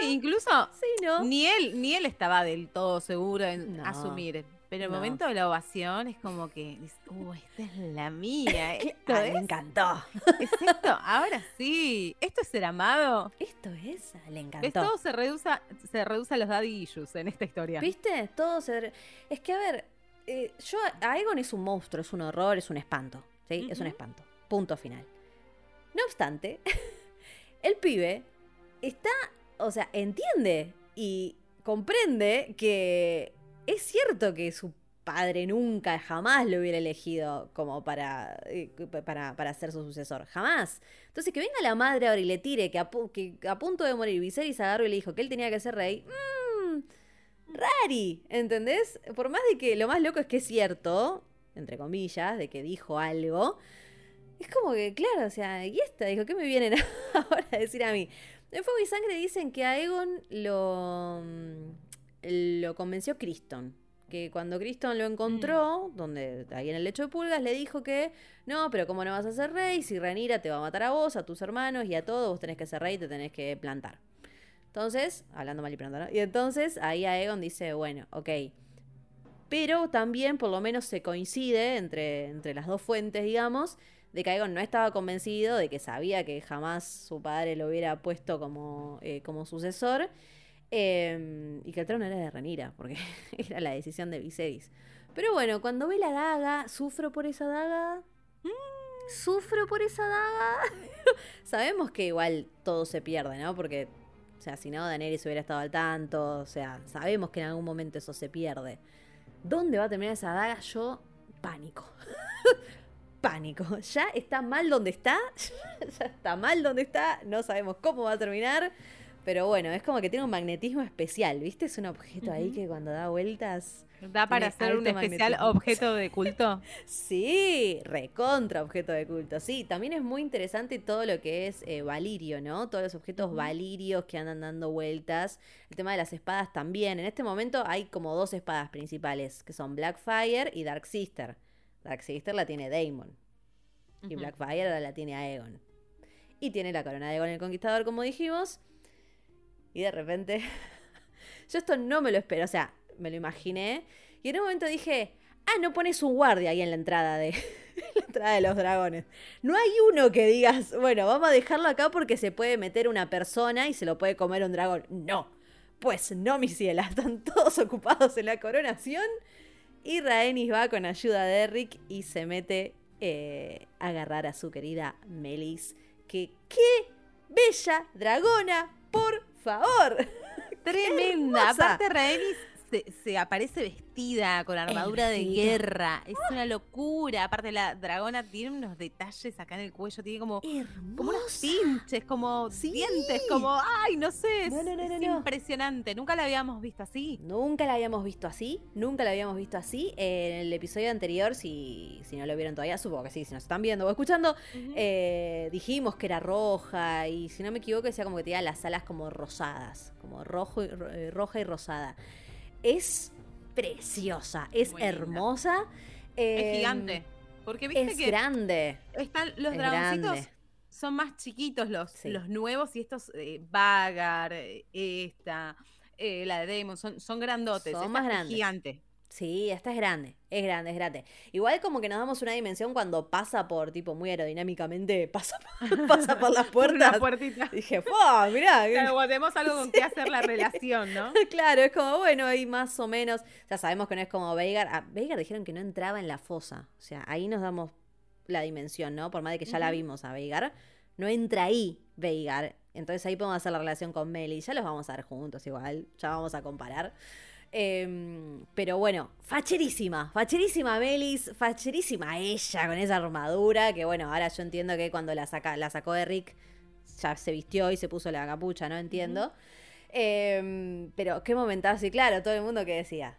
Sí, incluso sí, ¿no? ni él, ni él estaba del todo seguro en No. asumir. Pero el No. momento de la ovación es como que, uh, esta es la mía. ¿Esto Ah, me es? encantó. ¿Es esto? Ahora sí. ¿Esto es ser amado? Esto es, le ¿Ves? encantó. Todo se reduce, a- se reduce a los daddy issues en esta historia. ¿Viste? Todo se... Es que, a ver, eh, yo... Aegon es un monstruo, es un horror, es un espanto. ¿Sí? Es un espanto. Punto final. No obstante, el pibe está... O sea, entiende y comprende que es cierto que su padre nunca, jamás lo hubiera elegido como para, eh, para, para ser su sucesor. Jamás. Entonces, que venga la madre ahora y le tire que a, punto de morir Viserys agarró y le dijo que él tenía que ser rey. Mmm, rari, ¿entendés? Por más de que lo más loco es que es cierto, entre comillas, de que dijo algo. Es como que, claro, o sea, y esta dijo, ¿qué me vienen ahora a decir a mí? En Fuego y Sangre dicen que a Egon lo, mm, lo convenció Criston. Que cuando Criston lo encontró, donde ahí en el lecho de pulgas, le dijo que no, pero ¿cómo no vas a ser rey? Si Ranira te va a matar a vos, a tus hermanos y a todos, vos tenés que ser rey y te tenés que plantar. Entonces, hablando mal y pronto, ¿no? Y entonces ahí Aegon dice, bueno, ok. Pero también por lo menos se coincide entre, entre las dos fuentes, digamos, de que Aegon no estaba convencido, de que sabía que jamás su padre lo hubiera puesto como, eh, como sucesor, eh, y que el trono era de Renira, porque era la decisión de Viserys. Pero bueno, cuando ve la daga, sufro por esa daga. Sufro por esa daga. Sabemos que igual todo se pierde, ¿no? Porque, o sea, si no, Daenerys hubiera estado al tanto. O sea, sabemos que en algún momento eso se pierde. ¿Dónde va a terminar esa daga? Yo, pánico. pánico. Ya está mal donde está. ya está mal donde está. No sabemos cómo va a terminar. Pero bueno, es como que tiene un magnetismo especial, ¿viste? Es un objeto ahí que cuando da vueltas. ¿Da para ser un especial magnetismo. objeto de culto? Sí, recontra objeto de culto. Sí, también es muy interesante todo lo que es eh, Valirio, ¿no? Todos los objetos Ujú. valirios que andan dando vueltas. El tema de las espadas también. En este momento hay como dos espadas principales, que son Blackfire y Dark Sister. Dark Sister la tiene Daemon. Y. Blackfire la tiene Aegon. Y tiene la corona de Aegon el Conquistador, como dijimos. Y de repente. Yo esto no me lo espero. O sea, me lo imaginé. Y en un momento dije. Ah, no pones un guardia ahí en la entrada de. la entrada de los dragones. No hay uno que digas, bueno, vamos a dejarlo acá porque se puede meter una persona y se lo puede comer un dragón. No. Pues no, mi ciela. Están todos ocupados en la coronación. Y Rhaenys va con ayuda de Eric y se mete eh, a agarrar a su querida Melis. Que qué bella dragona, por favor. Tremenda. Aparte, Rhaenys se, se aparece vestida con armadura de guerra. Es una locura. Aparte, la dragona tiene unos detalles acá en el cuello. Tiene como, como unos pinches, como Sí. dientes, como, ay, no sé. Es, No, no, no, es no, no. impresionante. Nunca la habíamos visto así. Nunca la habíamos visto así, nunca la habíamos visto así. En el episodio anterior, si, si no lo vieron todavía, supongo que sí, si nos están viendo o escuchando, eh, dijimos que era roja y si no me equivoco decía como que tenía las alas como rosadas, como rojo y, ro- eh, roja y rosada. Es preciosa, es Muy hermosa. es eh, gigante. Porque viste Es que grande. están los es dragoncitos. grande. Son más chiquitos los, Sí. los nuevos y estos eh, Vagar, eh, esta, eh, la de Daemon, son, son grandotes. Son esta más es grandes. Gigante. Sí, esta es grande, es grande, es grande. Igual como que nos damos una dimensión cuando pasa por, tipo, muy aerodinámicamente, pasa, pasa por las Por una puertas. puertita. Dije, ¡fua! Mirá, Claro, tenemos algo con qué hacer la relación, ¿no? Claro, es como, bueno, ahí más o menos. Ya sabemos que no es como Veigar. A Veigar dijeron que no entraba en la fosa. O sea, ahí nos damos la dimensión, ¿no? Por más de que ya la vimos a Veigar. No entra ahí Veigar. Entonces ahí podemos hacer la relación con Meli. Ya los vamos a ver juntos igual. Ya vamos a comparar. Em, pero bueno, facherísima, facherísima Melis, facherísima ella con esa armadura, que bueno, ahora yo entiendo que cuando la saca, la sacó Eric, ya se vistió y se puso la capucha, no entiendo. Em, pero qué momentazo, y claro, todo el mundo que decía,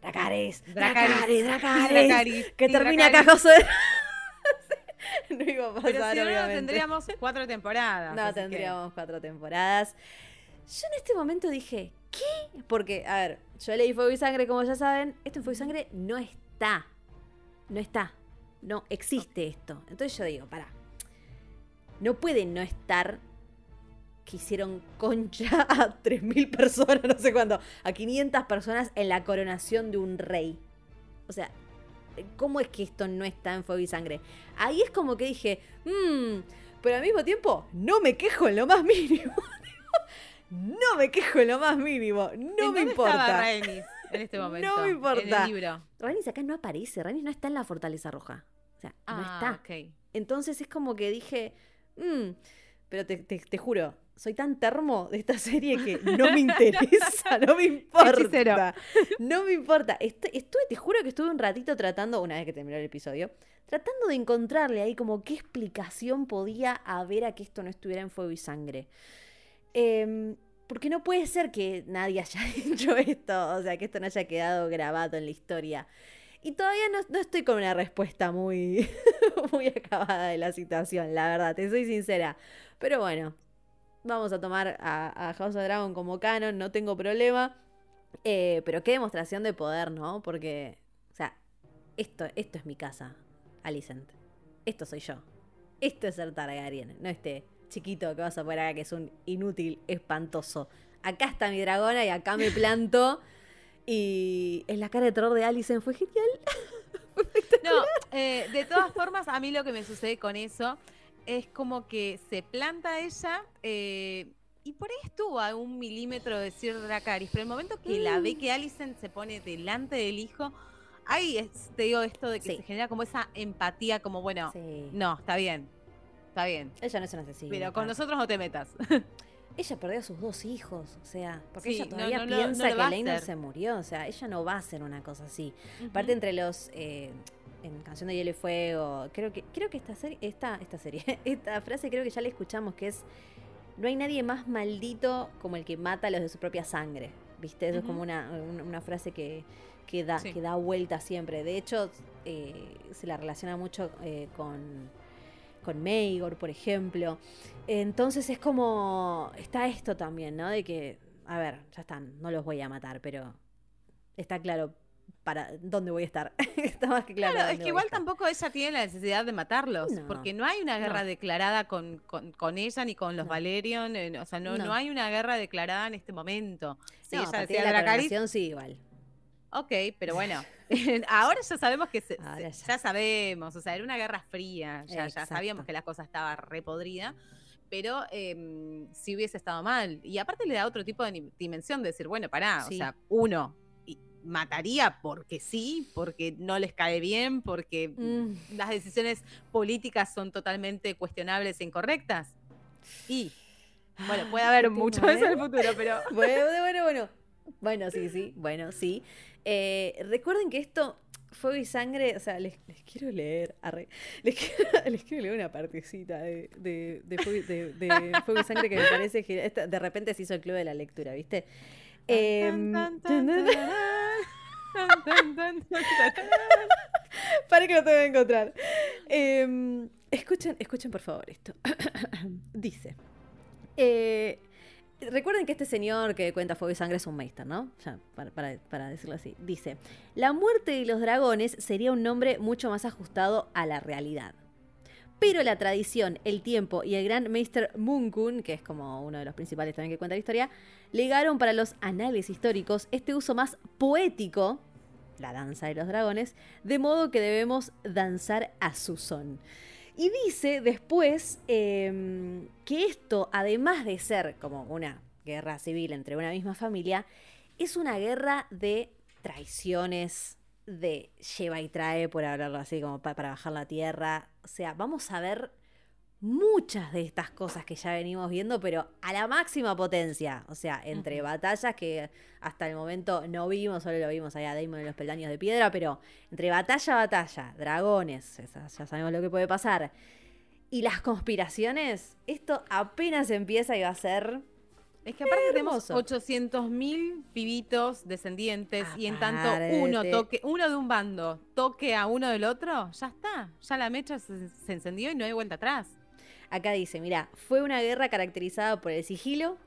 Dracaris, Dracaris, Dracaris, que termina acá José. no iba a pasar, Pero si no, tendríamos cuatro temporadas. No, tendríamos cuatro temporadas. Yo en este momento dije, ¿qué? Porque, a ver, yo leí Fuego y Sangre, como ya saben. Esto en Fuego y Sangre no está. No está. No existe esto. Entonces yo digo, para. No puede no estar que hicieron concha a 3.000 personas, no sé cuándo, a 500 personas en la coronación de un rey. O sea, ¿cómo es que esto no está en Fuego y Sangre? Ahí es como que dije, mmm, pero al mismo tiempo no me quejo en lo más mínimo. no me quejo en lo más mínimo. No me importa. en este momento? No me importa. En el libro. acá no aparece. Renis no está en la Fortaleza Roja. O sea, no ah, está. Okay. Entonces es como que dije, mmm, pero te, te juro, soy tan termo de esta serie que no me interesa, no me importa. No me importa. Estuve, te juro que estuve un ratito tratando, una vez que terminó el episodio, tratando de encontrarle ahí como qué explicación podía haber a que esto no estuviera en fuego y sangre. Em, porque no puede ser que nadie haya dicho esto, o sea, que esto no haya quedado grabado en la historia. Y todavía no, estoy con una respuesta muy, muy acabada de la situación, la verdad, te soy sincera. Pero bueno, vamos a tomar a, House of Dragon como canon, no tengo problema. Eh, pero qué demostración de poder, ¿no? Porque, o sea, esto, esto es mi casa, Alicent. Esto soy yo. Esto es ser Targaryen, no este chiquito que vas a poner acá que es un inútil espantoso. Acá está mi dragona y acá me planto. Y en la cara de terror de Alicent fue genial. no, eh, de todas formas, a mí lo que me sucede con eso es como que se planta ella eh, y por ahí estuvo a un milímetro de Sir Dracarys, pero el momento que la ve mm. que Alicent se pone delante del hijo, ahí te digo esto de que se genera como esa empatía, como bueno, no, está bien, está bien. Ella no es una asesina. Pero con nosotros no te metas. ella perdió a sus dos hijos, o sea, porque ella todavía piensa que Leinor se murió, o sea, ella no va a hacer una cosa así. Aparte entre los eh, en Canción de Hielo y Fuego, creo que, creo que esta serie, esta, esta serie, esta frase creo que ya la escuchamos, que es no hay nadie más maldito como el que mata a los de su propia sangre. ¿Viste? Eso es como una, frase que, que, da, que da vuelta siempre. De hecho, eh, se la relaciona mucho eh, con, con Maegor, por ejemplo. Entonces es como. Está esto también, ¿no? De que. A ver, ya están, no los voy a matar, pero está claro para dónde voy a estar. Está más que claro. Claro, es que igual tampoco ella tiene la necesidad de matarlos, porque no hay una guerra declarada con, con, ella ni con los Valerion, eh, o sea, no, no, hay una guerra declarada en este momento. Sí, ella decía la Dracarys. sí, igual. Ok, pero bueno, ahora ya sabemos que ya. sabemos, o sea, era una guerra fría, ya, ya sabíamos que la cosa estaba repodrida pero eh, si hubiese estado mal. Y aparte le da otro tipo de dimensión de decir, bueno, pará, o sea, uno, mataría porque sí, porque no les cae bien, porque mm. las decisiones políticas son totalmente cuestionables e incorrectas. Y, bueno, puede haber mucho de eso en el futuro, pero... Bueno, bueno, bueno. Bueno, sí, sí, bueno, sí. Eh, recuerden que esto, Fuego y Sangre, o sea, les, quiero leer, les, quiero, leer una partecita de, de, Fuego, y Sangre que me parece que de repente se hizo el club de la lectura, ¿viste? Eh, Para que lo tengo que encontrar. Em, escuchen, escuchen por favor esto. Dice. Eh, recuerden que este señor que cuenta Fuego y Sangre es un meister, ¿no? para, para, decirlo así. Dice, la muerte de los dragones sería un nombre mucho más ajustado a la realidad. Pero la tradición, el tiempo y el gran Meister Munkun, que es como uno de los principales también que cuenta la historia, legaron para los anales históricos este uso más poético, la danza de los dragones, de modo que debemos danzar a su son. Y dice después em, que esto, además de ser como una guerra civil entre una misma familia, es una guerra de traiciones, de lleva y trae, por hablarlo así, como para bajar la tierra. O sea, vamos a ver muchas de estas cosas que ya venimos viendo, pero a la máxima potencia. O sea, entre batallas que hasta el momento no vimos, solo lo vimos allá a Damon en los peldaños de piedra, pero entre batalla a batalla, dragones, ya sabemos lo que puede pasar. Y las conspiraciones, esto apenas empieza y va a ser Es que aparte tenemos Hermoso. 800.000 pibitos descendientes y en tanto uno toque, uno de un bando toque a uno del otro, ya está. Ya la mecha se, se encendió y no hay vuelta atrás. Acá dice, mira, fue una guerra caracterizada por el sigilo,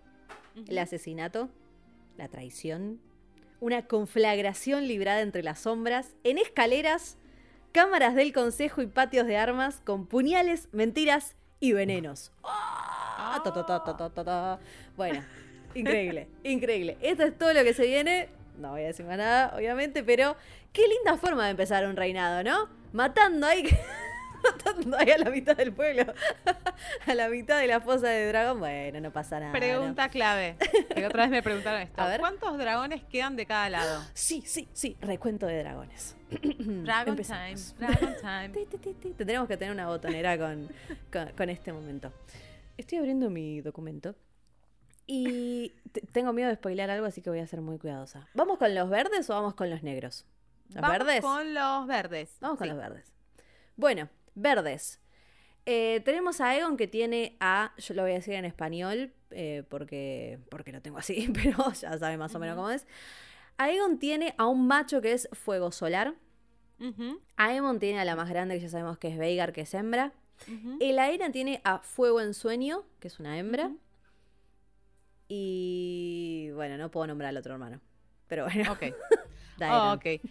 el asesinato, la traición, una conflagración librada entre las sombras, en escaleras, cámaras del consejo y patios de armas, con puñales, mentiras y venenos. Ah, ta, ta. Bueno, increíble, increíble. Esto es todo lo que se viene. No voy a decir más nada, obviamente, pero qué linda forma de empezar un reinado, ¿no? Matando ahí, ahí a la mitad del pueblo, a la mitad de la fosa de dragón. Bueno, no pasa nada. ¿no? Pregunta clave. Que otra vez me preguntaron esto. A ver. ¿Cuántos dragones quedan de cada lado? Sí, sí, sí, recuento de dragones. Dragon time, Dragon time. Ti, ti, ti, ti. Tendremos que tener una botonera con, con, con este momento. Estoy abriendo mi documento y te- tengo miedo de spoilear algo, así que voy a ser muy cuidadosa. ¿Vamos con los verdes o vamos con los negros? ¿Los Vamos verdes? con los verdes. Vamos con Sí. los verdes. Bueno, verdes. Eh, tenemos a Egon que tiene a, yo lo voy a decir en español eh, porque, porque lo tengo así, pero ya sabe más o menos cómo es. Aegon tiene a un macho que es fuego solar. Ujú, Aemon tiene a la más grande que ya sabemos que es Veigar, que es hembra. El Aena tiene a Fuego en Sueño, que es una hembra. Y bueno, no puedo nombrar al otro hermano. Pero bueno, Ok. Oh, ok.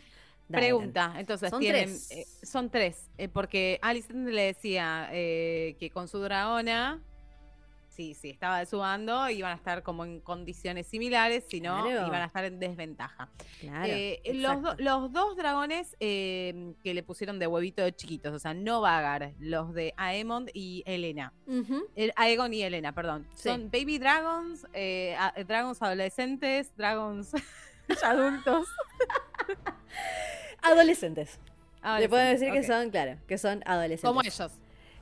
Pregunta, entonces Son tienen, tres. eh, son tres, eh, porque Alicent le decía eh, que con su dragona, sí, sí, estaba de su bando, iban a estar como en condiciones similares, si no, Claro. iban a estar en desventaja. Claro, los, do- los dos dragones eh, que le pusieron de huevito de chiquitos, o sea, no Vagar, los de Aemond y Elena. El- Aegon y Elena, perdón. Sí. Son baby dragons, eh, a- dragons adolescentes, dragons adultos. Adolescentes. Le puedo decir que son, claro, que son adolescentes. Como ellos.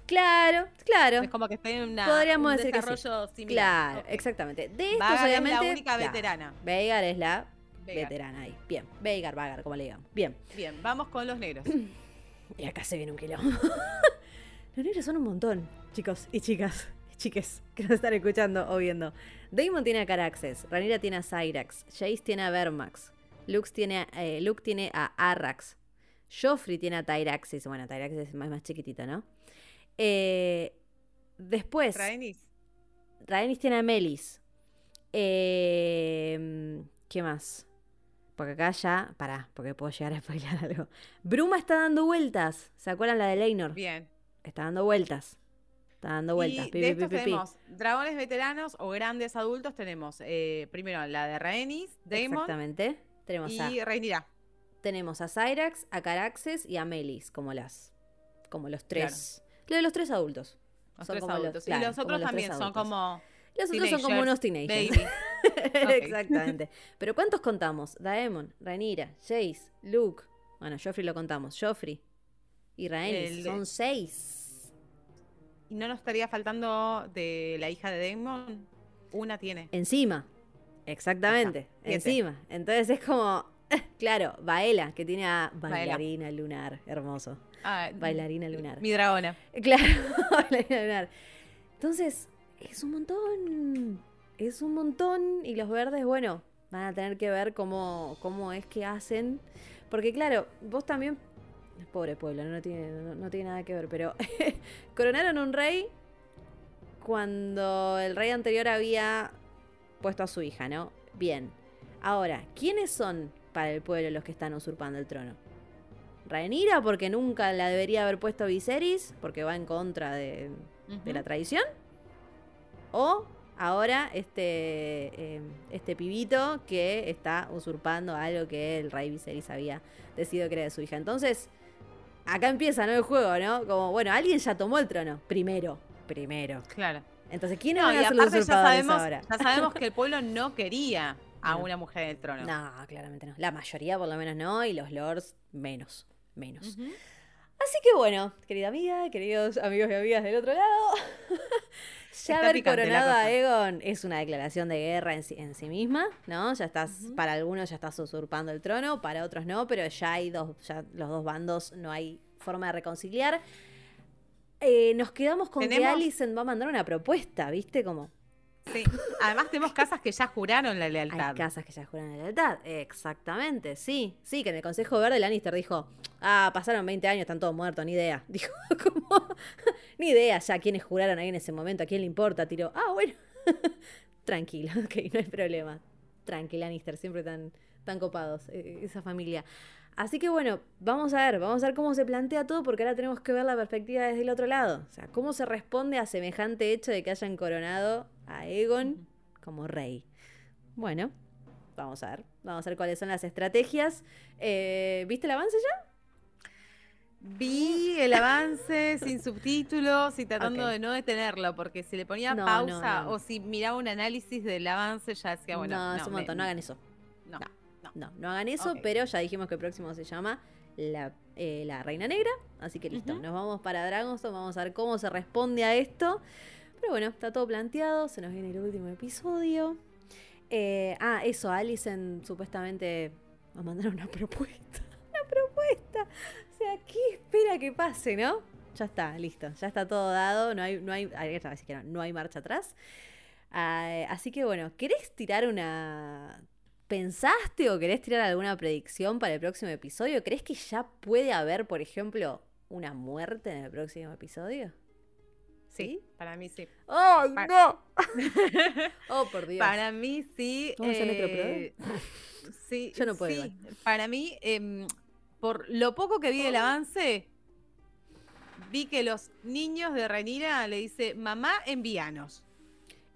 Claro, claro. Es como que estén en una, Podríamos un decir que sí. desarrollo similar. Claro, exactamente. De estos, Vagar es la única veterana. Veigar es la Veigar. veterana ahí. Bien. Veigar, Vagar, como le digamos. Bien. Bien, vamos con los negros. Y acá se viene un quilombo. Los negros son un montón, chicos y chicas, y chiques, que nos están escuchando o viendo. Damon tiene a Caraxes, Ranira tiene a Cyrax, Jace tiene a Vermax, Lux tiene a, eh, Luke tiene a Arrax, Joffrey tiene a Tyraxis, bueno, Tyraxis es más, más chiquitito, ¿no? Eh, después, Rhaenys. Rhaenys tiene a Melis. Eh, ¿Qué más? Porque acá ya, pará, porque puedo llegar a spoiler algo. Bruma está dando vueltas. ¿Se acuerdan la de Leinor? Bien. Está dando vueltas. Está dando vueltas. Y Pi, de estos pi, pi, pi. tenemos dragones veteranos o grandes adultos. Tenemos eh, primero la de Rhaenys, Daemon Exactamente. Tenemos a, y Rhaenyra. tenemos a Cyrax, a Caraxes y a Melis, como las. Como los tres. Lo de los tres adultos. Los Son tres los- adultos. claro, y los otros los también son como Los otros son como unos Teenagers, baby. Exactamente. Pero ¿cuántos contamos? Daemon, Rhaenyra, Jace, Luke. Bueno, Joffrey lo contamos. Joffrey y Rhaenys. El- Son seis. ¿Y no nos estaría faltando de la hija de Daemon? Una tiene. Encima. Exactamente. Encima. Entonces es como. Claro, Baela, que tiene a Baela. bailarina lunar. Hermoso. Ah, Bailarina lunar. Mi dragona. Claro, bailarina lunar. Entonces, es un montón. Es un montón. Y los verdes, bueno, van a tener que ver cómo, cómo es que hacen. Porque, claro, vos también. Pobre pueblo, no tiene, no, no tiene nada que ver, pero coronaron un rey cuando el rey anterior había puesto a su hija, ¿no? Bien. Ahora, ¿quiénes son para el pueblo los que están usurpando el trono? Rhaenyra, porque nunca la debería haber puesto Viserys, porque va en contra de, de la tradición. O ahora este, eh, este pibito que está usurpando algo que el rey Viserys había decidido que era de su hija. Entonces, acá empieza ¿no? el juego, ¿no? Como, bueno, alguien ya tomó el trono. Primero, primero. Claro. Entonces, ¿quiénes No, van a ser los aparte ya sabemos, ahora? ya sabemos que el pueblo no quería a No. una mujer en el trono. No, claramente no. La mayoría por lo menos no, y los lords menos, menos. Así que bueno, querida amiga, queridos amigos y amigas del otro lado, ya haber coronado a. Egon es una declaración de guerra en sí, en sí misma, ¿no? Ya estás, para algunos ya estás usurpando el trono, para otros no, pero ya hay dos, ya los dos bandos no hay forma de reconciliar. Eh, nos quedamos con que Alicent va a mandar una propuesta, ¿viste? Como Sí. Además tenemos casas que ya juraron la hay lealtad. casas que ya juran la lealtad. Exactamente, sí. Sí, que en el Consejo Verde Lannister dijo, ah, pasaron 20 años, están todos muertos, ni idea. Dijo, como, ni idea ya quiénes juraron ahí en ese momento, a quién le importa. Tiró, ah, bueno, tranquilo, ok, no hay problema. Tranqui, Lannister, siempre tan, tan copados, eh, esa familia. Así que bueno, vamos a ver, vamos a ver cómo se plantea todo, porque ahora tenemos que ver la perspectiva desde el otro lado. O sea, cómo se responde a semejante hecho de que hayan coronado a Aegon como rey. Bueno, vamos a ver, vamos a ver cuáles son las estrategias. Eh, ¿Viste el avance ya? Vi el avance sin subtítulos y tratando de no detenerlo, porque si le ponía No, pausa no, no. o si miraba un análisis del avance ya decía, bueno, no, no, es un me- montón, no hagan eso. no, no. no. Hagan eso, pero ya dijimos que el próximo se llama la, eh, la Reina Negra. Así que listo, nos vamos para Dragonstone, vamos a ver cómo se responde a esto. Pero bueno, está todo planteado, se nos viene el último episodio. Eh, ah, eso, Alicent supuestamente va a mandar una propuesta. Una propuesta. O sea, ¿qué espera que pase, no? Ya está, listo, ya está todo dado, no hay, no hay, no, no hay marcha atrás. Ah, así que bueno, ¿querés tirar una... ¿Pensaste o querés tirar alguna predicción para el próximo episodio? ¿Crees que ya puede haber, por ejemplo, una muerte en el próximo episodio? Sí, para mí sí. ¡Ay, Pa- no! ¡Oh, por Dios! Para mí sí. ¿Vamos a eh, sí, Yo no puedo sí. Para mí, em, por lo poco que vi del avance, vi que los niños de Renira le dice, mamá, envíanos.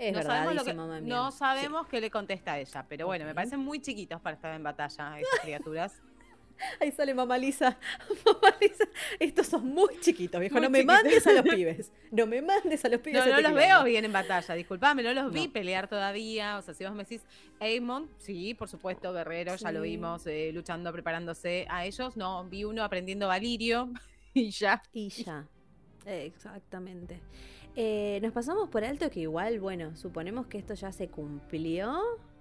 Es no sabemos, lo dice que, mamá no sabemos qué le contesta a ella, pero bueno, me parecen muy chiquitos para estar en batalla esas criaturas. Ahí sale mamá Lisa. Mamá Lisa. Estos son muy chiquitos, viejo. Muy no me chiquitos. mandes a los pibes. No me mandes a los pibes. No, no este los veo bien en batalla, disculpame, no los vi pelear todavía. O sea, si vos me decís, Aemon, sí, por supuesto, guerrero, ya lo vimos eh, luchando, preparándose a ellos. No, vi uno aprendiendo Valirio y ya. Y ya. Exactamente. Eh, nos pasamos por alto que igual, bueno, suponemos que esto ya se cumplió.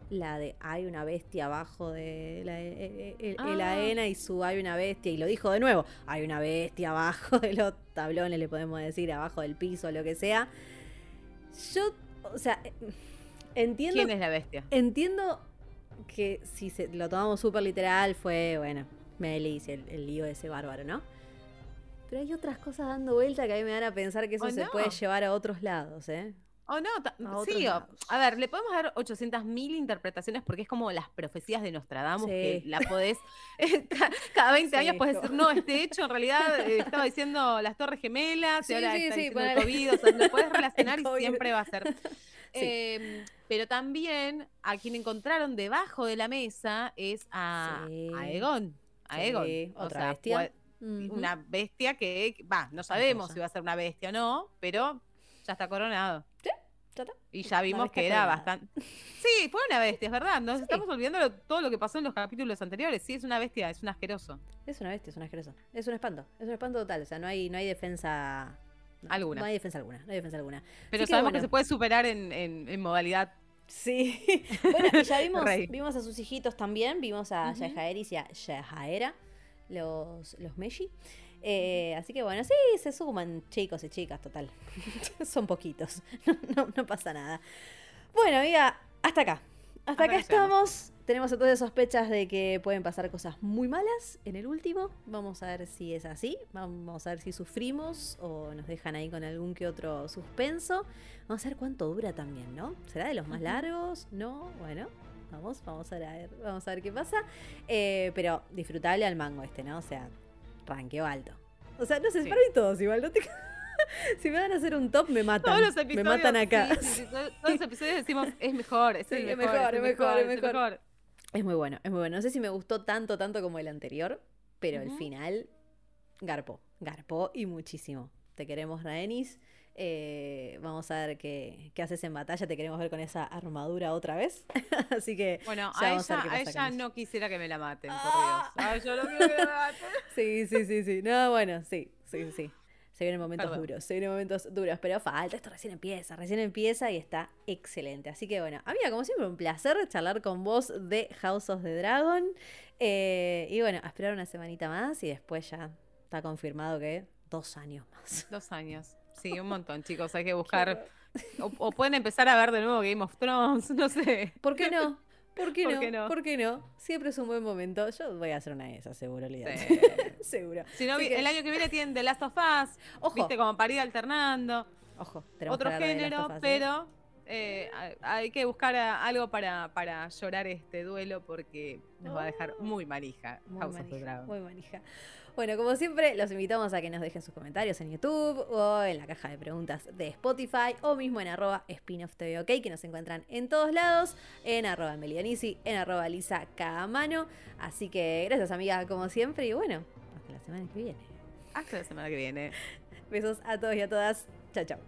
La de hay una bestia abajo de la, eh, eh, el, el Ah. AENA y su hay una bestia. Y lo dijo de nuevo, hay una bestia abajo de los tablones, le podemos decir, abajo del piso, lo que sea. Yo, o sea, eh, entiendo ¿Quién es la bestia? Entiendo que si se, lo tomamos súper literal fue, bueno, Melis, el, el lío de ese bárbaro, ¿no? Pero hay otras cosas dando vuelta que a mí me dan a pensar que eso ¿O se no? puede llevar a otros lados, ¿eh? O no, A sí, o- a ver, le podemos dar 800.000 interpretaciones porque es como las profecías de Nostradamus que la podés, ca- cada 20 años puedes decir, no, este hecho en realidad eh, estaba diciendo las torres gemelas Sí, y ahora sí, está sí, diciendo el. COVID, o sea, lo puedes relacionar y siempre va a ser. Em, pero también a quien encontraron debajo de la mesa es a, a Egon. A Sí, Egon. O otra sea, bestia. Una bestia que, va, no sabemos si va a ser una bestia o no, pero ya está coronado. Ya está. Y ya vimos que era bastante. Sí, fue una bestia, es verdad. Nos Sí. estamos olvidando todo lo que pasó en los capítulos anteriores. Sí, es una bestia, es un asqueroso. Es una bestia, es un asqueroso. Es un espanto. Es un espanto total. O sea, no hay, no hay defensa. no, Alguna. No hay defensa alguna. No hay defensa alguna. Pero Así sabemos que bueno. se puede superar en, en- en modalidad. Sí. bueno, y ya vimos, vimos a sus hijitos también. Vimos a Ujú. Yajaeris y a Yajaera, los, los Meshi. Eh, así que bueno, sí, se suman chicos y chicas, total. Son poquitos. No, no pasa nada. Bueno, amiga, hasta acá. Hasta acá estamos. Tenemos entonces sospechas de que pueden pasar cosas muy malas en el último. Vamos a ver si es así. Vamos a ver si sufrimos o nos dejan ahí con algún que otro suspenso. Vamos a ver cuánto dura también, ¿no? ¿Será de los más largos? ¿No? Bueno, vamos, vamos a ver, vamos a ver qué pasa. Eh, pero disfrutable al mango este, ¿no? O sea, ranqueo alto. O sea, no sé, Sí. para mí todos igual. No te... si me van a hacer un top, me matan. Todos los episodios. me matan acá. sí, sí, sí, todos los episodios decimos, es mejor, es Sí, el es mejor, mejor, es mejor, es mejor. mejor. Es muy bueno, es muy bueno. No sé si me gustó tanto, tanto como el anterior, pero el final, garpó, garpó y muchísimo. Te queremos, Rhaenys. Eh, vamos a ver qué, qué haces en batalla. Te queremos ver con esa armadura otra vez. Así que Bueno, a ella, a no quisiera que me la maten, por Ah. Dios. Ay, yo no quiero que me la maten. Sí, sí, sí, sí. No, bueno, sí, sí, sí, sí. Se vienen momentos Perdón. duros, se vienen momentos duros, pero falta, esto recién empieza, recién empieza y está excelente. Así que bueno, amiga, como siempre, un placer charlar con vos de House of the Dragon. Eh, y bueno, a esperar una semanita más y después ya está confirmado que dos años más. Dos años. Sí, un montón, chicos. Hay que buscar. O, o pueden empezar a ver de nuevo Game of Thrones, no sé. ¿Por qué no? ¿Por qué, ¿Por no? qué no? ¿Por qué no? Siempre es un buen momento. Yo voy a hacer una de esas, seguro. Sí. seguro. Si no, que, el año que viene tienen The Last of Us, Ojo. viste, como para ir alternando. Ojo, Otro género, Us, ¿eh? pero eh, hay- que buscar algo para, para llorar este duelo porque nos va a dejar muy manija Muy House of the manija, Dragon. muy manija. Bueno, como siempre, los invitamos a que nos dejen sus comentarios en YouTube o en la caja de preguntas de Spotify o mismo en arroba spinofftv, ok, que nos encuentran en todos lados, en arroba melianisi, en arroba lisa cada mano. Así que gracias amiga, como siempre, y bueno, hasta la semana que viene. Hasta la semana que viene. Besos a todos y a todas. Chao, chao.